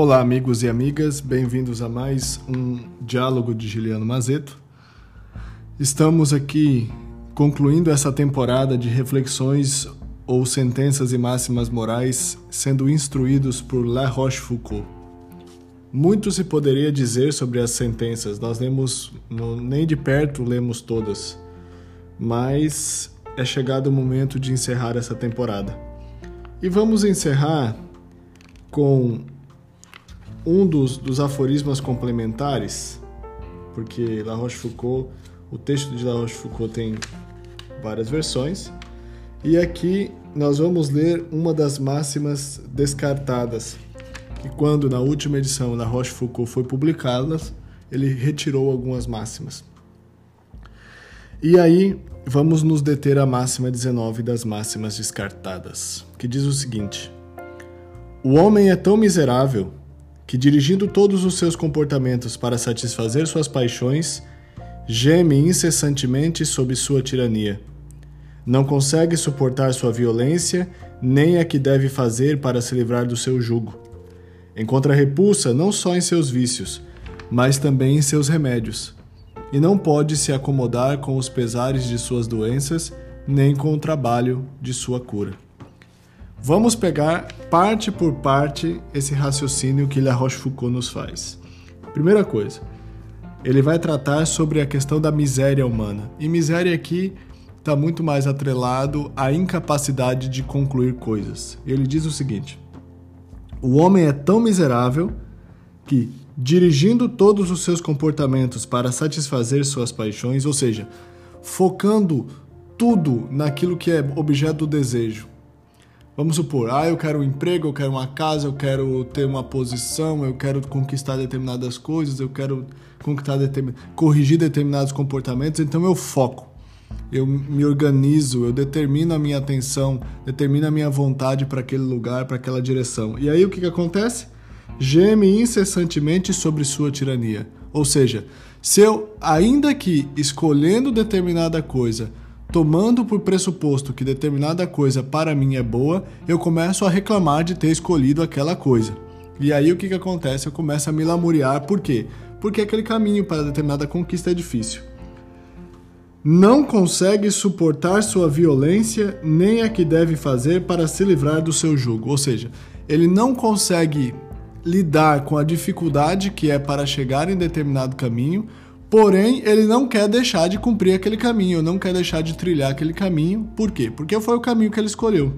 Olá, amigos e amigas, bem-vindos a mais um diálogo de Juliano Mazeto. Estamos aqui concluindo essa temporada de reflexões ou sentenças e máximas morais sendo instruídos por La Rochefoucauld. Muito se poderia dizer sobre as sentenças, nós lemos, nem de perto lemos todas, mas é chegado o momento de encerrar essa temporada. E vamos encerrar com um dos, dos aforismos complementares, porque La Rochefoucauld, o texto de La Rochefoucauld tem várias versões, e aqui nós vamos ler uma das máximas descartadas, que quando na última edição La Rochefoucauld foi publicada, ele retirou algumas máximas. E aí vamos nos deter à máxima 19 das máximas descartadas, que diz o seguinte: O homem é tão miserável que, dirigindo todos os seus comportamentos para satisfazer suas paixões, geme incessantemente sob sua tirania. Não consegue suportar sua violência, nem a que deve fazer para se livrar do seu jugo. Encontra repulsa não só em seus vícios, mas também em seus remédios e não pode se acomodar com os pesares de suas doenças, nem com o trabalho de sua cura. Vamos pegar parte por parte esse raciocínio que La Rochefoucauld nos faz. Primeira coisa, ele vai tratar sobre a questão da miséria humana. E miséria aqui está muito mais atrelado à incapacidade de concluir coisas. Ele diz o seguinte: o homem é tão miserável que dirigindo todos os seus comportamentos para satisfazer suas paixões, ou seja, focando tudo naquilo que é objeto do desejo. Vamos supor, ah, eu quero um emprego, eu quero uma casa, eu quero ter uma posição, eu quero conquistar determinadas coisas, eu quero conquistar determin... corrigir determinados comportamentos, então eu foco. Eu me organizo, eu determino a minha atenção, determino a minha vontade para aquele lugar, para aquela direção. E aí o que, que acontece? geme incessantemente sobre sua tirania. Ou seja, se eu, ainda que escolhendo determinada coisa, tomando por pressuposto que determinada coisa para mim é boa, eu começo a reclamar de ter escolhido aquela coisa. E aí o que, que acontece? Eu começo a me lamuriar. Por quê? Porque aquele caminho para determinada conquista é difícil. Não consegue suportar sua violência, nem a que deve fazer para se livrar do seu jugo. Ou seja, ele não consegue lidar com a dificuldade que é para chegar em determinado caminho, porém ele não quer deixar de cumprir aquele caminho, não quer deixar de trilhar aquele caminho. Por quê? Porque foi o caminho que ele escolheu.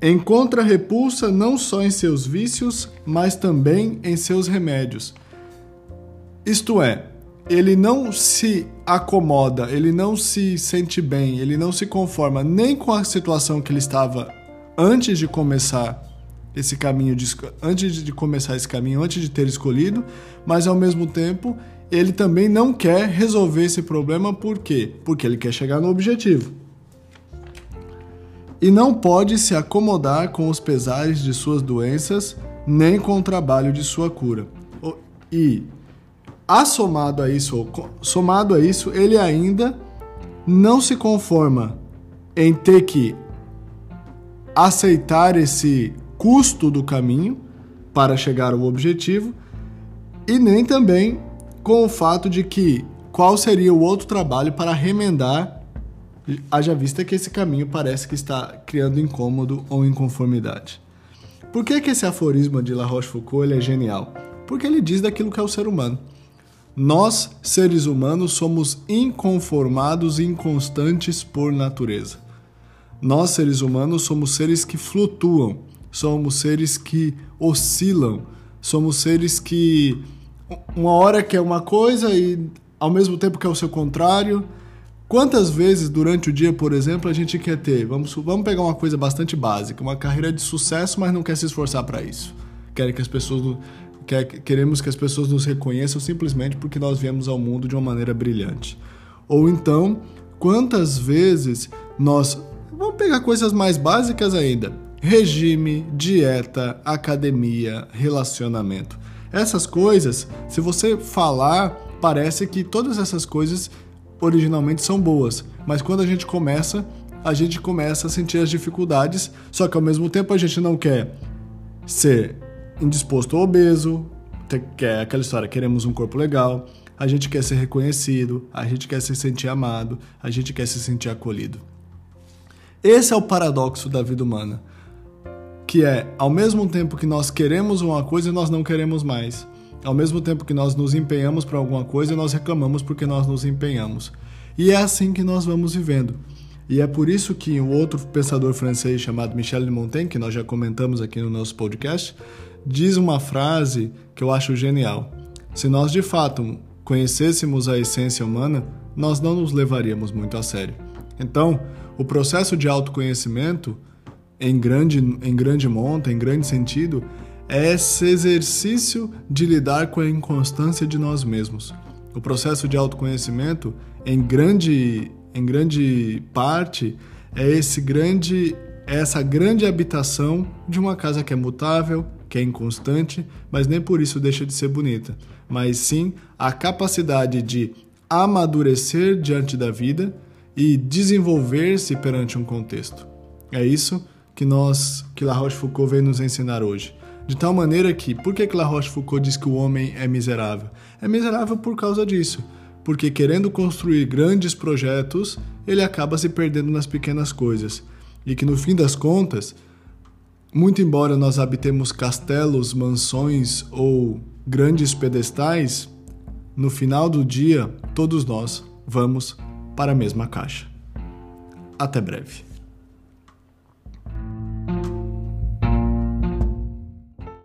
Encontra repulsa não só em seus vícios, mas também em seus remédios. Isto é, ele não se acomoda, ele não se sente bem, ele não se conforma nem com a situação que ele estava antes de começar esse caminho de, antes de começar esse caminho, antes de ter escolhido, mas ao mesmo tempo ele também não quer resolver esse problema por quê? Porque ele quer chegar no objetivo. E não pode se acomodar com os pesares de suas doenças, nem com o trabalho de sua cura. E assomado a isso, somado a isso, ele ainda não se conforma em ter que aceitar esse custo do caminho para chegar ao objetivo e nem também com o fato de que qual seria o outro trabalho para remendar, haja vista que esse caminho parece que está criando incômodo ou inconformidade. Por que, que esse aforismo de La Rochefoucauld é genial? Porque ele diz daquilo que é o ser humano. Nós, seres humanos, somos inconformados e inconstantes por natureza. Nós, seres humanos, somos seres que flutuam, somos seres que oscilam, somos seres que uma hora quer uma coisa e ao mesmo tempo quer o seu contrário. Quantas vezes durante o dia, por exemplo, a gente quer ter, vamos, vamos pegar uma coisa bastante básica, uma carreira de sucesso, mas não quer se esforçar para isso. Quer que as pessoas quer, queremos que as pessoas nos reconheçam simplesmente porque nós viemos ao mundo de uma maneira brilhante. Ou então, quantas vezes nós vamos pegar coisas mais básicas ainda regime, dieta, academia, relacionamento. Essas coisas, se você falar, parece que todas essas coisas originalmente são boas, mas quando a gente começa, a gente começa a sentir as dificuldades, só que ao mesmo tempo a gente não quer ser indisposto ou obeso, que é aquela história, queremos um corpo legal, a gente quer ser reconhecido, a gente quer se sentir amado, a gente quer se sentir acolhido. Esse é o paradoxo da vida humana, que é, ao mesmo tempo que nós queremos uma coisa, nós não queremos mais. Ao mesmo tempo que nós nos empenhamos para alguma coisa, nós reclamamos porque nós nos empenhamos. E é assim que nós vamos vivendo. E é por isso que um outro pensador francês chamado Michel de Montaigne, que nós já comentamos aqui no nosso podcast, diz uma frase que eu acho genial. Se nós de fato conhecêssemos a essência humana, nós não nos levaríamos muito a sério. Então, o processo de autoconhecimento, em grande, em grande monta, em grande sentido, é esse exercício de lidar com a inconstância de nós mesmos. O processo de autoconhecimento, em grande, em grande parte, é esse grande, é essa grande habitação de uma casa que é mutável, que é inconstante, mas nem por isso deixa de ser bonita, mas sim a capacidade de amadurecer diante da vida e desenvolver-se perante um contexto. É isso que nós, que La Rochefoucauld vem nos ensinar hoje. De tal maneira que, por que, que La Rochefoucauld diz que o homem é miserável? É miserável por causa disso, porque querendo construir grandes projetos, ele acaba se perdendo nas pequenas coisas. E que no fim das contas, muito embora nós habitemos castelos, mansões ou grandes pedestais, no final do dia, todos nós vamos para a mesma caixa. Até breve.